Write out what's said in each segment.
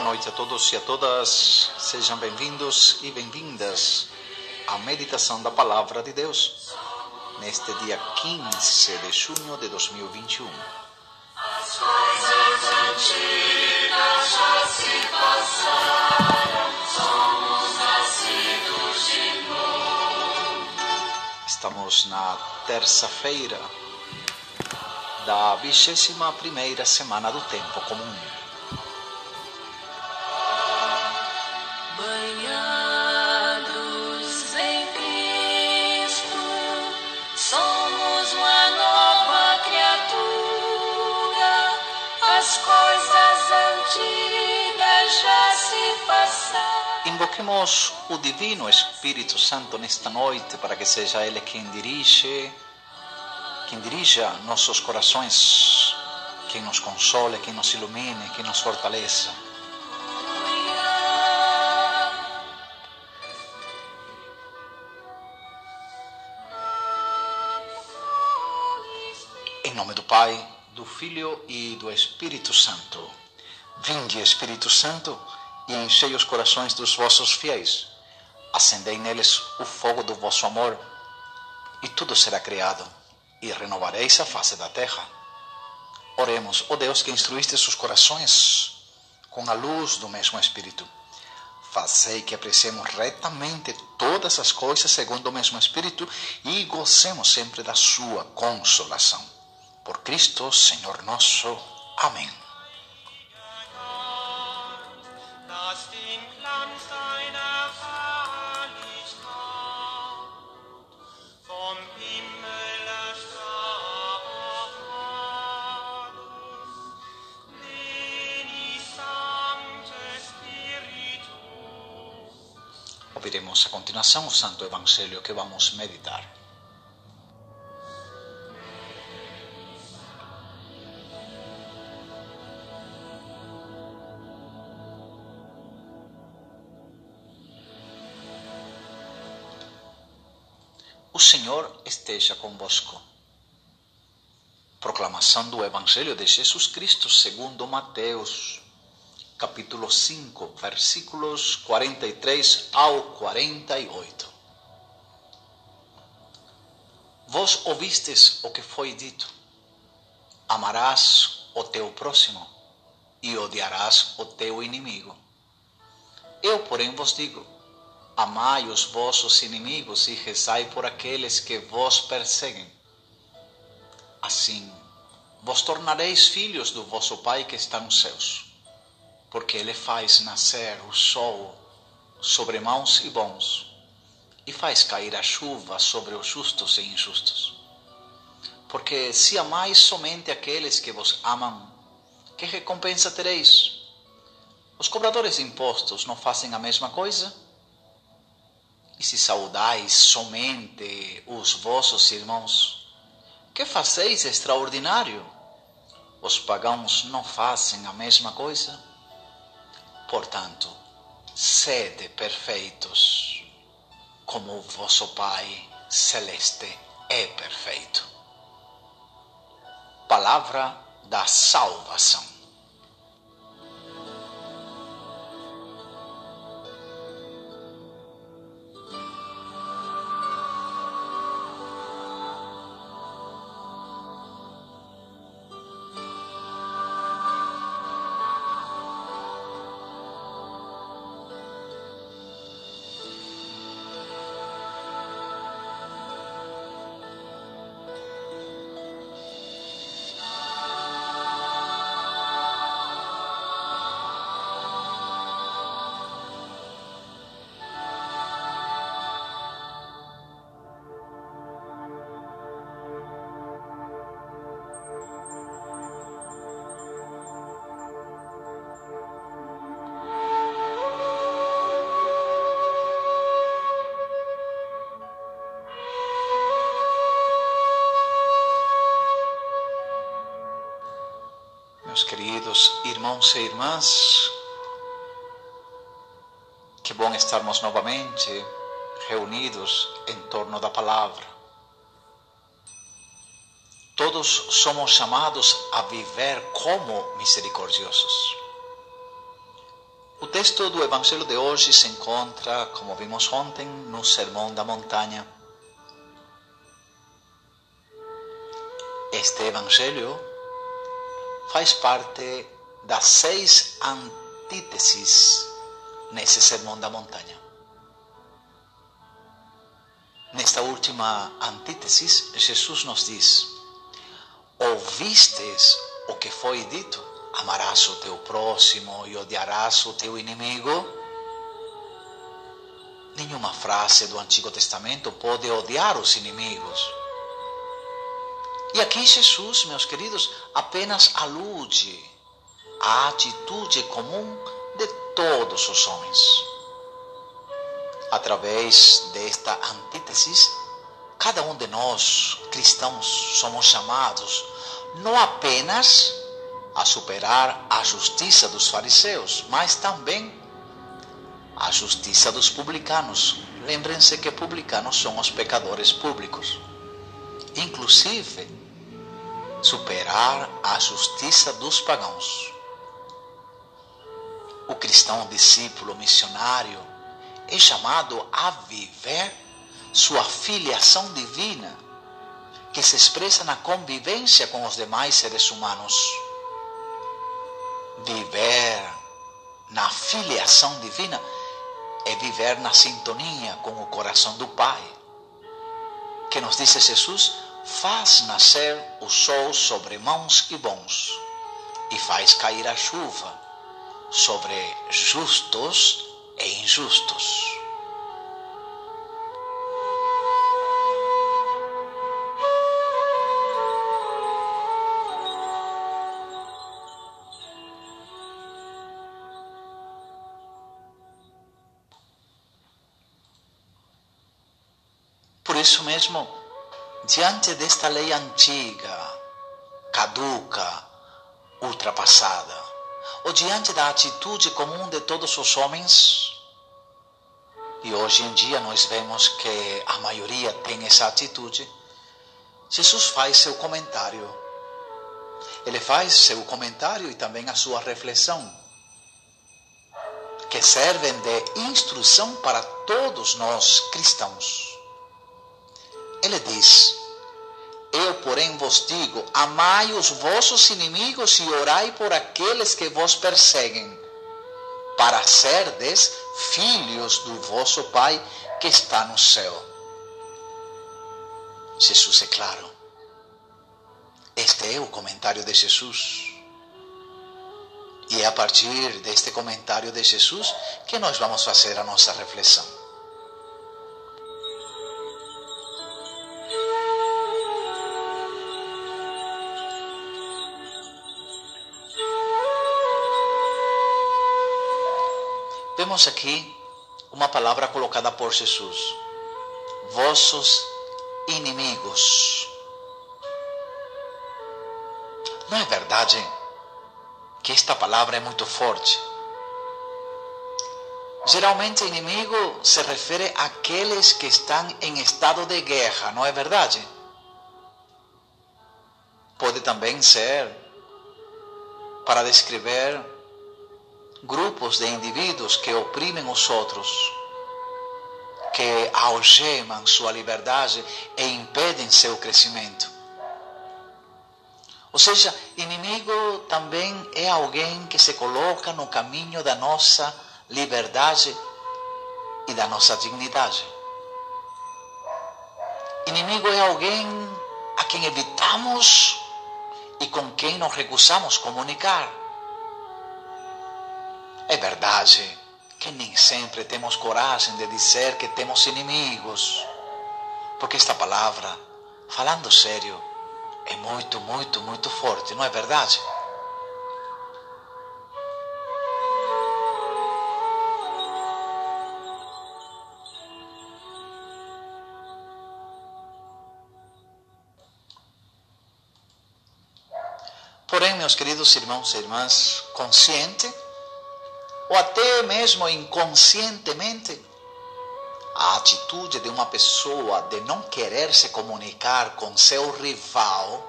Boa noite a todos e a todas. Sejam bem-vindos e bem-vindas à meditação da Palavra de Deus neste dia 15 de junho de 2021. As coisas antigas já se passaram, somos nascidos de novo. Estamos na terça-feira da vigésima primeira semana do tempo comum. Invoquemos o Divino Espírito Santo nesta noite para que seja Ele quem dirige, quem dirija nossos corações, quem nos console, quem nos ilumine, quem nos fortaleça. Em nome do Pai, do Filho e do Espírito Santo. Vinde, Espírito Santo e enchei os corações dos vossos fiéis. Acendei neles o fogo do vosso amor, e tudo será criado, e renovareis a face da terra. Oremos, ó Deus que instruíste os corações com a luz do mesmo Espírito. Fazei que apreciemos retamente todas as coisas segundo o mesmo Espírito e gocemos sempre da sua consolação. Por Cristo, Senhor nosso. Amém. Ouviremos a continuação o Santo Evangelho que vamos meditar. Esteja convosco. Proclamação do Evangelho de Jesus Cristo segundo Mateus capítulo 5, versículos 43 ao 48. Vós ouvistes o que foi dito: amarás o teu próximo e odiarás o teu inimigo. Eu, porém, vos digo: amai os vossos inimigos e rezai por aqueles que vos perseguem. Assim, vos tornareis filhos do vosso Pai que está nos céus porque ele faz nascer o sol sobre maus e bons, e faz cair a chuva sobre os justos e injustos. Porque se amais somente aqueles que vos amam, que recompensa tereis? Os cobradores de impostos não fazem a mesma coisa? E se saudais somente os vossos irmãos, que fazeis extraordinário? Os pagãos não fazem a mesma coisa? Portanto, sede perfeitos, como o vosso Pai celeste é perfeito. Palavra da salvação. Irmãos e irmãs, que bom estarmos novamente reunidos em torno da palavra. Todos somos chamados a viver como misericordiosos. O texto do Evangelho de hoje se encontra, como vimos ontem, no Sermão da Montanha. Este Evangelho faz parte das seis antíteses nesse Sermão da Montanha. Nesta última antítese, Jesus nos diz: Ouvistes o que foi dito? Amarás o teu próximo e odiarás o teu inimigo? Nenhuma frase do Antigo Testamento pode odiar os inimigos. E aqui Jesus, meus queridos, apenas alude à atitude comum de todos os homens. Através desta antítese, cada um de nós, cristãos, somos chamados não apenas a superar a justiça dos fariseus, mas também a justiça dos publicanos. Lembrem-se que publicanos são os pecadores públicos. Inclusive, superar a justiça dos pagãos. O cristão discípulo missionário é chamado a viver sua filiação divina, que se expressa na convivência com os demais seres humanos. Viver na filiação divina é viver na sintonia com o coração do Pai. Que nos disse Jesus, faz nascer o sol sobre mãos e bons, e faz cair a chuva sobre justos e injustos. Por isso mesmo, diante desta lei antiga, caduca, ultrapassada, ou diante da atitude comum de todos os homens, e hoje em dia nós vemos que a maioria tem essa atitude, Jesus faz seu comentário. Ele faz seu comentário e também a sua reflexão, que servem de instrução para todos nós cristãos. Ele diz: Eu, porém, vos digo: amai os vossos inimigos e orai por aqueles que vos perseguem, para serdes filhos do vosso Pai que está no céu. Jesus é claro. Este é o comentário de Jesus. E é a partir deste comentário de Jesus que nós vamos fazer a nossa reflexão. Vemos aqui uma palavra colocada por Jesus: vossos inimigos. Não é verdade que esta palavra é muito forte? Geralmente, inimigo se refere àqueles que estão em estado de guerra, não é verdade? Pode também ser para descrever grupos de indivíduos que oprimem os outros, que algemam sua liberdade e impedem seu crescimento. Ou seja, inimigo também é alguém que se coloca no caminho da nossa liberdade e da nossa dignidade. Inimigo é alguém a quem evitamos e com quem nos recusamos comunicar. É verdade que nem sempre temos coragem de dizer que temos inimigos, porque esta palavra, falando sério, é muito, muito, muito forte, não é verdade? Porém, meus queridos irmãos e irmãs, consciente ou até mesmo inconscientemente, a atitude de uma pessoa de não querer se comunicar com seu rival,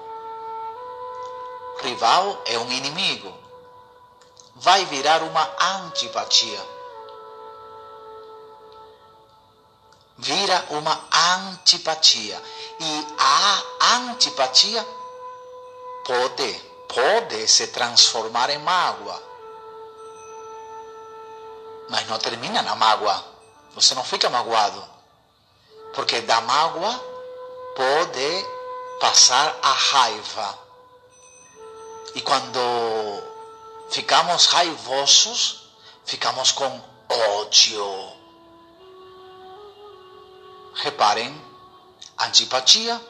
rival é um inimigo, vai virar uma antipatia. Vira uma antipatia. E a antipatia pode, pode se transformar em mágoa. Mas não termina na mágoa. Você não fica magoado. Porque da mágoa pode passar a raiva. E quando ficamos raivosos, ficamos com ódio. Reparem, antipatia,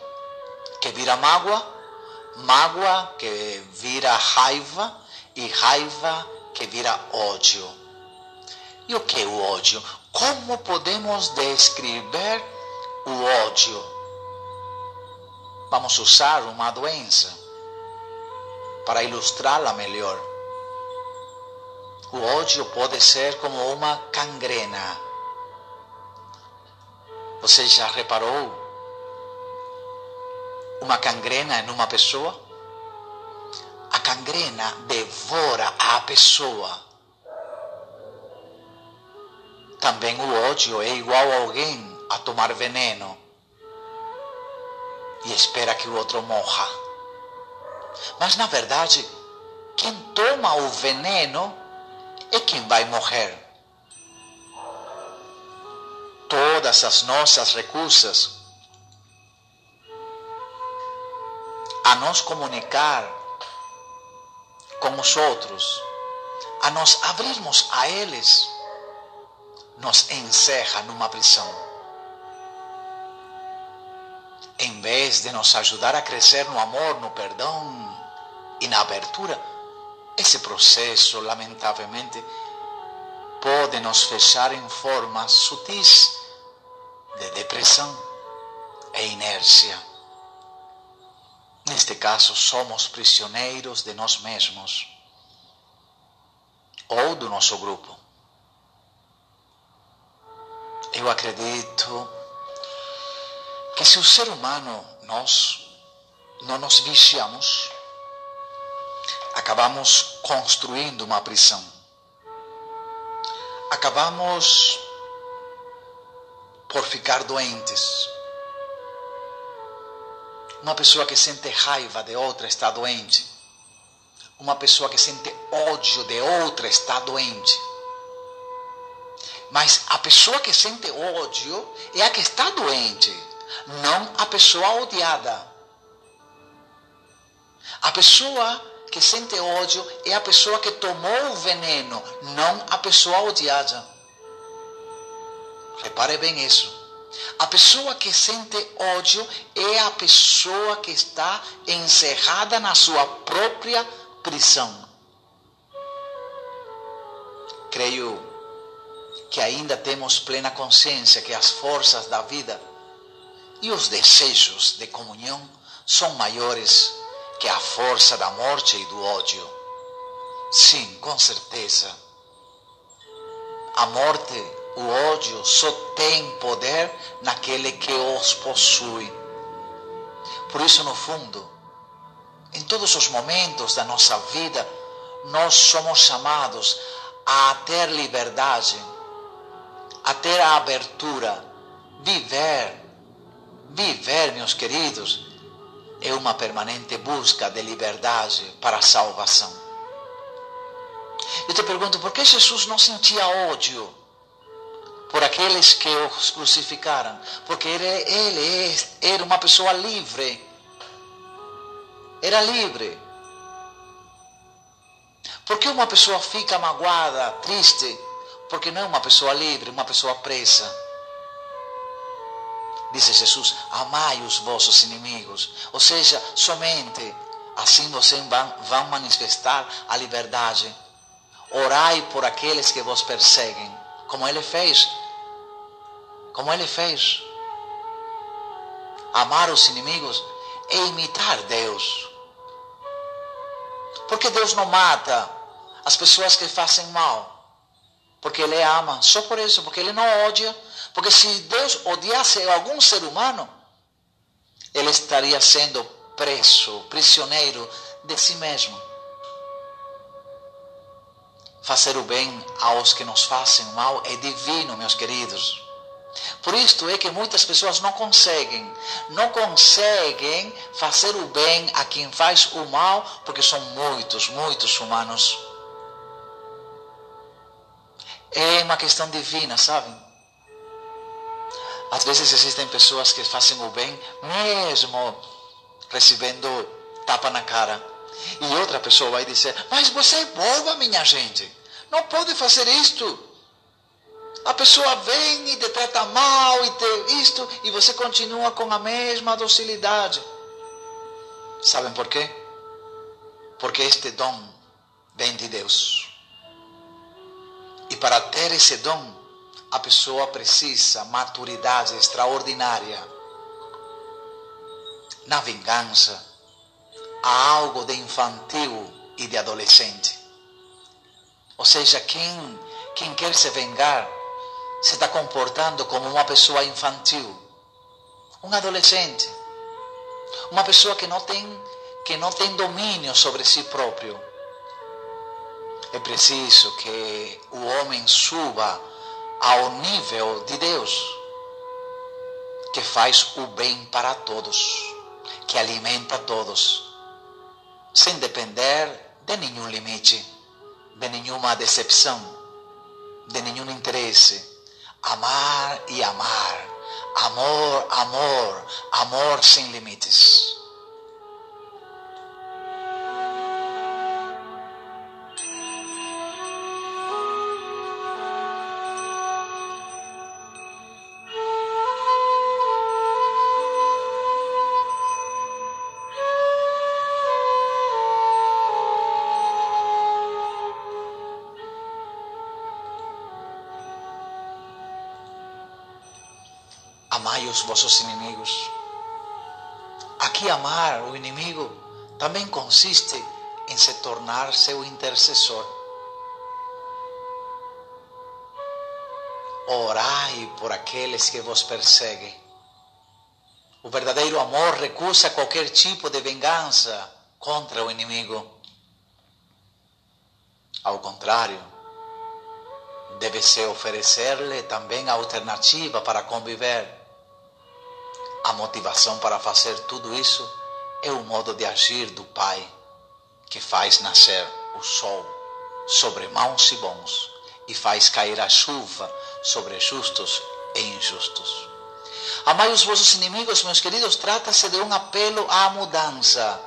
que vira mágoa, mágoa que vira raiva e raiva que vira ódio. E o que é o ódio? Como podemos descrever o ódio? Vamos usar uma doença para ilustrá-la melhor. O ódio pode ser como uma cangrena. Você já reparou uma cangrena em uma pessoa? A cangrena devora a pessoa. Também o ódio é igual a alguém a tomar veneno e espera que o outro morra. Mas na verdade, quem toma o veneno é quem vai morrer. Todas as nossas recusas a nos comunicar com os outros, a nos abrirmos a eles, nos encerra numa prisão em vez de nos ajudar a crescer no amor, no perdão e na abertura, esse processo, lamentavelmente, pode nos fechar em formas sutis de depressão e inércia. Neste caso, somos prisioneiros de nós mesmos ou do nosso grupo. Eu acredito que se o ser humano, nós, não nos vigiamos, acabamos construindo uma prisão. Acabamos por ficar doentes. Uma pessoa que sente raiva de outra está doente. Uma pessoa que sente ódio de outra está doente. Mas a pessoa que sente ódio é a que está doente não a pessoa odiada. A pessoa que sente ódio é a pessoa que tomou o veneno, não a pessoa odiada. Repare bem isso. A pessoa que sente ódio é a pessoa que está encerrada na sua própria prisão. Creio que ainda temos plena consciência que as forças da vida e os desejos de comunhão são maiores que a força da morte e do ódio. Sim, com certeza. A morte, o ódio só tem poder naquele que os possui. Por isso, no fundo, em todos os momentos da nossa vida, nós somos chamados a ter liberdade, a ter a abertura, viver Viver, meus queridos, é uma permanente busca de liberdade para a salvação. Eu te pergunto, por que Jesus não sentia ódio por aqueles que os crucificaram? Porque ele, ele era uma pessoa livre. Era livre. Por que uma pessoa fica magoada, triste? Porque não é uma pessoa livre, uma pessoa presa. Disse Jesus: Amai os vossos inimigos. Ou seja, somente assim vocês vão, manifestar a liberdade. Orai por aqueles que vos perseguem, como ele fez. Como ele fez. Amar os inimigos é imitar Deus. Porque Deus não mata as pessoas que fazem mal. Porque Ele ama. Só por isso, porque Ele não odia porque se Deus odiasse algum ser humano, ele estaria sendo preso, prisioneiro de si mesmo. fazer o bem aos que nos fazem mal é divino, meus queridos. Por isto é que muitas pessoas não conseguem, não conseguem fazer o bem a quem faz o mal, porque são muitos, muitos humanos. É uma questão divina, sabem? Às vezes existem pessoas que fazem o bem mesmo recebendo tapa na cara. E outra pessoa vai dizer: Mas você é boba, minha gente. Não pode fazer isto. A pessoa vem e te trata mal e te isto, e você continua com a mesma docilidade. Sabem por quê? Porque este dom vem de Deus. E para ter esse dom, a pessoa precisa maturidade extraordinária. Na vingança, há algo de infantil e de adolescente. Ou seja, quem, quem quer se vingar se está comportando como uma pessoa infantil, um adolescente, uma pessoa que não tem, que não tem domínio sobre si próprio. É preciso que o homem suba ao nível de Deus, que faz o bem para todos, que alimenta todos, sem depender de nenhum limite, de nenhuma decepção, de nenhum interesse amar e amar. Amor, amor, amor sem limites. Amai os vossos inimigos. Aqui amar o inimigo também consiste em se tornar seu intercessor. Orai por aqueles que vos perseguem. O verdadeiro amor recusa qualquer tipo de vingança contra o inimigo. Ao contrário, deve-se oferecer-lhe também a alternativa para conviver a motivação para fazer tudo isso é o modo de agir do Pai, que faz nascer o sol sobre maus e bons e faz cair a chuva sobre justos e injustos. Amai os vossos inimigos, meus queridos, trata-se de um apelo à mudança,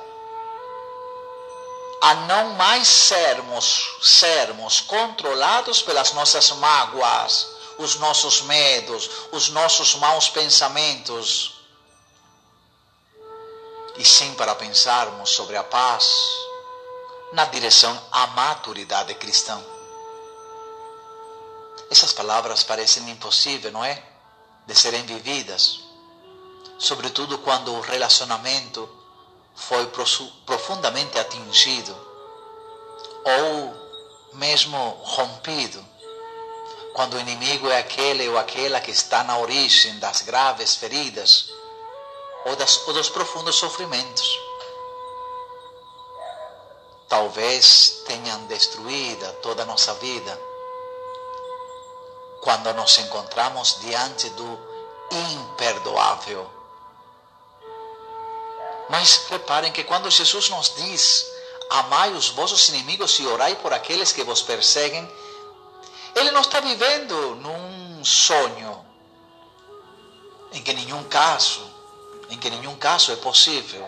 a não mais sermos, sermos controlados pelas nossas mágoas, os nossos medos, os nossos maus pensamentos e sim para pensarmos sobre a paz na direção à maturidade cristã. Essas palavras parecem impossíveis, não é? De serem vividas, sobretudo quando o relacionamento foi profundamente atingido ou mesmo rompido, quando o inimigo é aquele ou aquela que está na origem das graves feridas ou, das, ou dos profundos sofrimentos. Talvez tenham destruído toda a nossa vida quando nos encontramos diante do imperdoável. Mas reparem que quando Jesus nos diz: Amai os vossos inimigos e orai por aqueles que vos perseguem, ele não está vivendo num sonho em que nenhum caso em que nenhum caso é possível.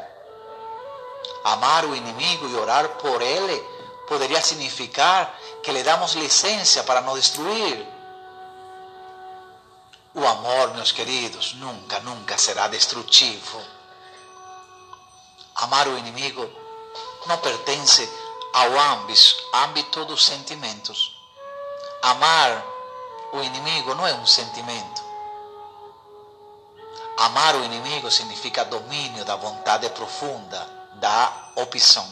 Amar o inimigo e orar por ele poderia significar que lhe damos licença para não destruir. O amor, meus queridos, nunca, nunca será destrutivo. Amar o inimigo não pertence ao âmbito dos sentimentos. Amar o inimigo não é um sentimento. Amar o inimigo significa domínio da vontade profunda, da opção,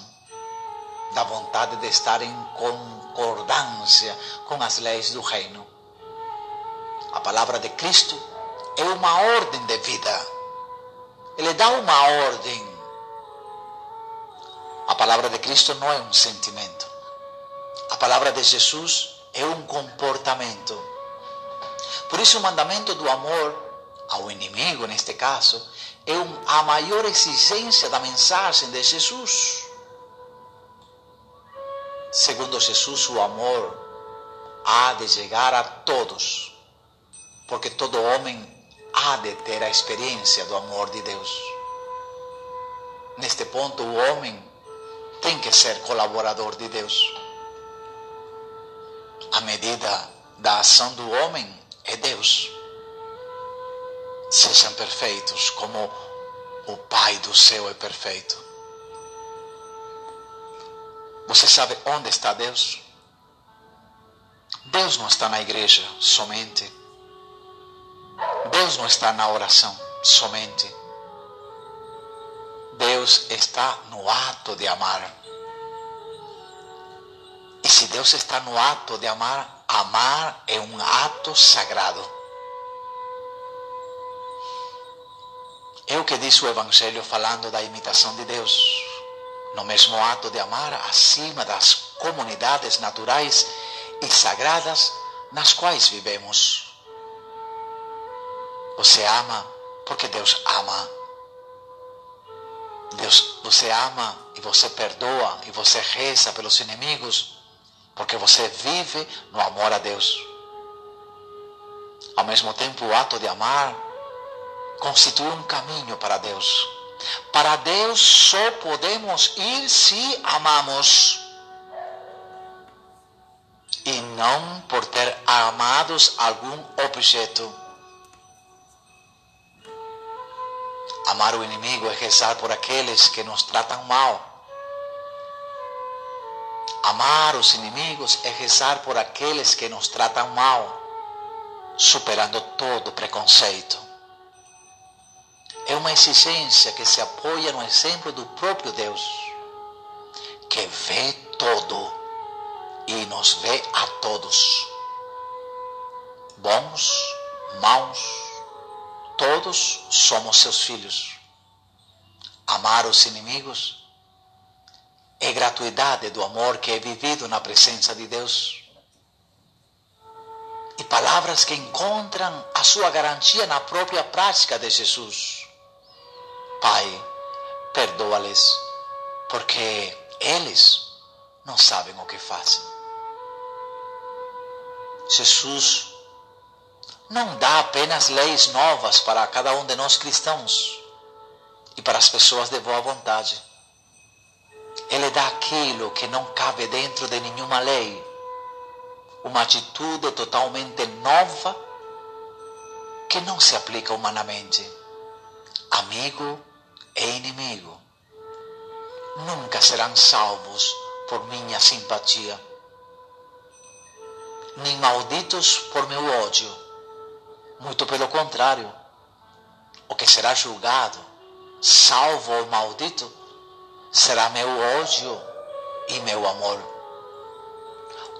da vontade de estar em concordância com as leis do reino. A palavra de Cristo é uma ordem de vida. Ele dá uma ordem. A palavra de Cristo não é um sentimento. A palavra de Jesus é um comportamento. Por isso, o mandamento do amor ao inimigo, neste caso, é a maior exigência da mensagem de Jesus. Segundo Jesus, o amor há de chegar a todos, porque todo homem há de ter a experiência do amor de Deus. Neste ponto, o homem tem que ser colaborador de Deus. A medida da ação do homem é Deus. Sejam perfeitos como o Pai do céu é perfeito. Você sabe onde está Deus? Deus não está na igreja somente. Deus não está na oração somente. Deus está no ato de amar. E se Deus está no ato de amar, amar é um ato sagrado. É o que diz o Evangelho falando da imitação de Deus. No mesmo ato de amar, acima das comunidades naturais e sagradas nas quais vivemos. Você ama porque Deus ama. Deus, você ama e você perdoa e você reza pelos inimigos porque você vive no amor a Deus. Ao mesmo tempo, o ato de amar constitui um caminho para Deus. Para Deus só podemos ir se amamos. E não por ter amados algum objeto. Amar o inimigo é rezar por aqueles que nos tratam mal. Amar os inimigos é rezar por aqueles que nos tratam mal, superando todo preconceito. É uma exigência que se apoia no exemplo do próprio Deus, que vê todo e nos vê a todos. Bons, maus, todos somos seus filhos. Amar os inimigos é gratuidade do amor que é vivido na presença de Deus. E palavras que encontram a sua garantia na própria prática de Jesus. Pai, perdoa-lhes, porque eles não sabem o que fazem. Jesus não dá apenas leis novas para cada um de nós cristãos e para as pessoas de boa vontade. Ele dá aquilo que não cabe dentro de nenhuma lei. Uma atitude totalmente nova que não se aplica humanamente. Amigo e inimigo nunca serão salvos por minha simpatia, nem malditos por meu ódio muito pelo contrário, o que será julgado, salvo ou maldito, será meu ódio e meu amor.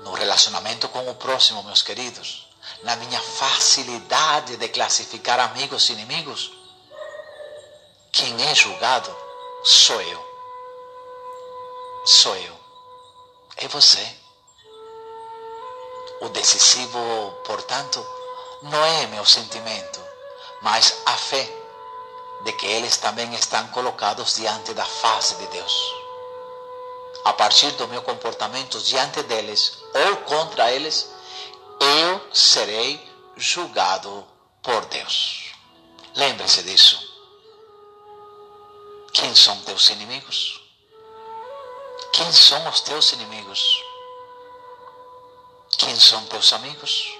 No relacionamento com o próximo, meus queridos, na minha facilidade de classificar amigos e inimigos, quem é julgado sou eu. Sou eu. É você. O decisivo, portanto, não é meu sentimento, mas a fé de que eles também estão colocados diante da face de Deus. A partir do meu comportamento diante deles ou contra eles, eu serei julgado por Deus. Lembre-se disso. Quem são teus inimigos? Quem são os teus inimigos? Quem são teus amigos?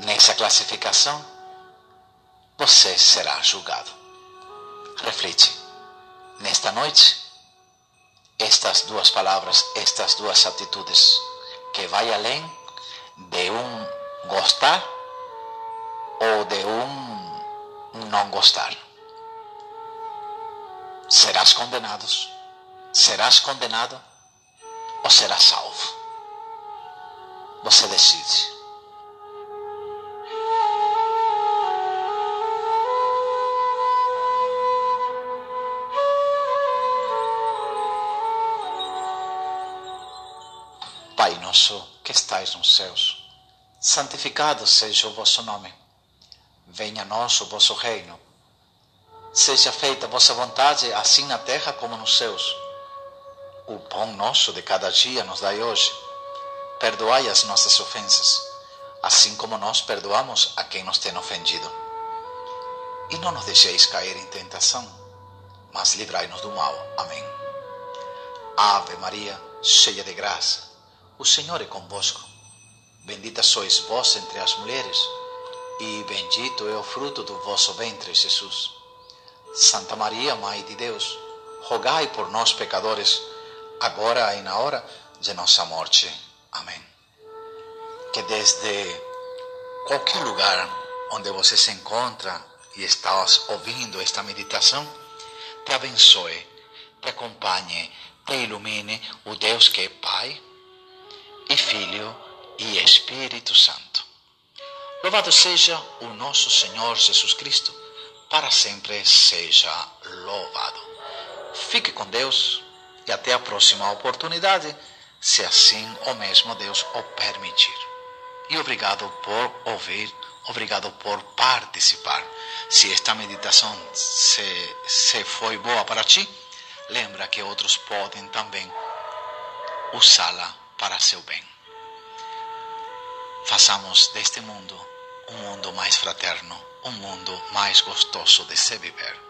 nessa classificação, você será julgado. Reflete. Nesta noite, estas duas palavras, estas duas atitudes, que vai além de um gostar ou de um não gostar. Serás condenado, serás condenado ou serás salvo. Você decide. Pai nosso que estais nos céus, santificado seja o vosso nome. Venha a nós o vosso reino. Seja feita a vossa vontade, assim na terra como nos céus. O pão nosso de cada dia nos dai hoje. Perdoai as nossas ofensas, assim como nós perdoamos a quem nos tem ofendido. E não nos deixeis cair em tentação, mas livrai-nos do mal. Amém. Ave Maria, cheia de graça, o Senhor é convosco. Bendita sois vós entre as mulheres, e bendito é o fruto do vosso ventre, Jesus. Santa Maria, Mãe de Deus, rogai por nós, pecadores, agora e na hora de nossa morte. Amém. Que desde qualquer lugar onde você se encontra e está ouvindo esta meditação, te abençoe, te acompanhe, te ilumine o Deus que é Pai e Filho e Espírito Santo. Louvado seja o nosso Senhor Jesus Cristo, para sempre seja louvado. Fique com Deus e até a próxima oportunidade, se assim o mesmo Deus o permitir. E obrigado por ouvir, obrigado por participar. Se esta meditação se, se foi boa para ti, lembra que outros podem também usá-la para seu bem. Façamos deste mundo um mundo mais fraterno, um mundo mais gostoso de se viver.